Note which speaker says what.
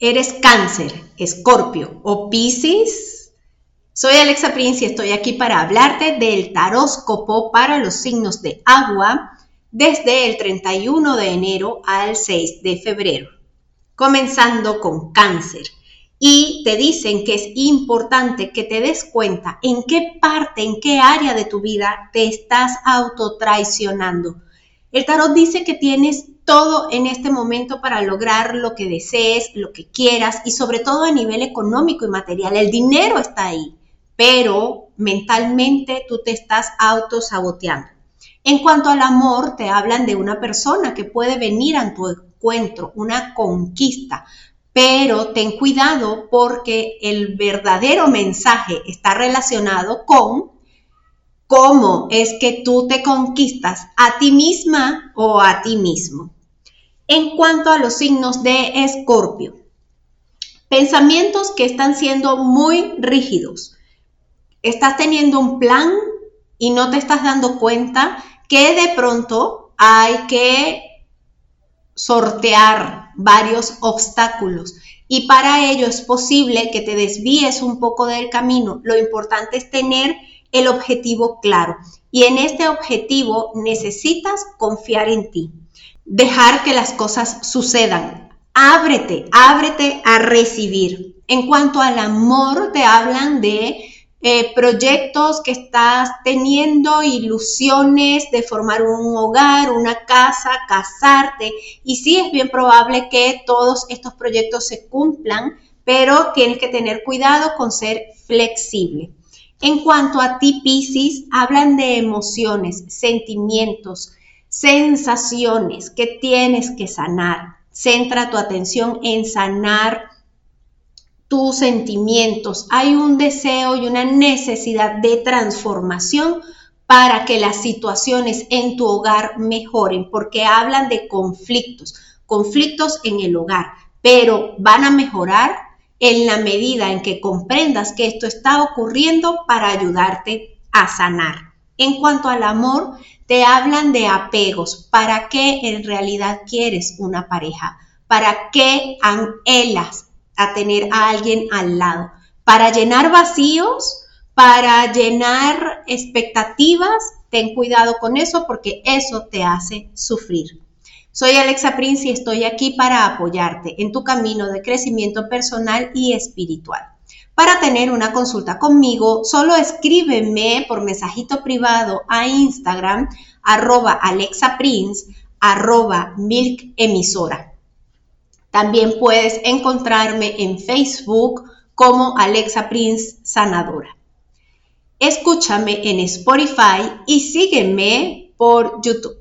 Speaker 1: eres cáncer, escorpio o piscis, soy Alexa Prince y estoy aquí para hablarte del taróscopo para los signos de agua desde el 31 de enero al 6 de febrero, comenzando con cáncer. Y te dicen que es importante que te des cuenta en qué parte, en qué área de tu vida te estás autotraicionando. El tarot dice que tienes todo en este momento para lograr lo que desees, lo que quieras y sobre todo a nivel económico y material. El dinero está ahí, pero mentalmente tú te estás autosaboteando. En cuanto al amor, te hablan de una persona que puede venir a tu encuentro, una conquista, pero ten cuidado porque el verdadero mensaje está relacionado con cómo es que tú te conquistas a ti misma o a ti mismo. En cuanto a los signos de Escorpio, pensamientos que están siendo muy rígidos. Estás teniendo un plan y no te estás dando cuenta que de pronto hay que sortear varios obstáculos y para ello es posible que te desvíes un poco del camino. Lo importante es tener el objetivo claro y en este objetivo necesitas confiar en ti dejar que las cosas sucedan. Ábrete, ábrete a recibir. En cuanto al amor, te hablan de eh, proyectos que estás teniendo, ilusiones de formar un hogar, una casa, casarte. Y sí es bien probable que todos estos proyectos se cumplan, pero tienes que tener cuidado con ser flexible. En cuanto a ti, Pisces, hablan de emociones, sentimientos, sensaciones que tienes que sanar. Centra tu atención en sanar tus sentimientos. Hay un deseo y una necesidad de transformación para que las situaciones en tu hogar mejoren, porque hablan de conflictos, conflictos en el hogar, pero van a mejorar en la medida en que comprendas que esto está ocurriendo para ayudarte a sanar. En cuanto al amor, te hablan de apegos. ¿Para qué en realidad quieres una pareja? ¿Para qué anhelas a tener a alguien al lado? ¿Para llenar vacíos? ¿Para llenar expectativas? Ten cuidado con eso porque eso te hace sufrir. Soy Alexa Prince y estoy aquí para apoyarte en tu camino de crecimiento personal y espiritual. Para tener una consulta conmigo, solo escríbeme por mensajito privado a Instagram, arroba alexaprince, arroba milkemisora. También puedes encontrarme en Facebook como Alexa Prince Sanadora. Escúchame en Spotify y sígueme por YouTube.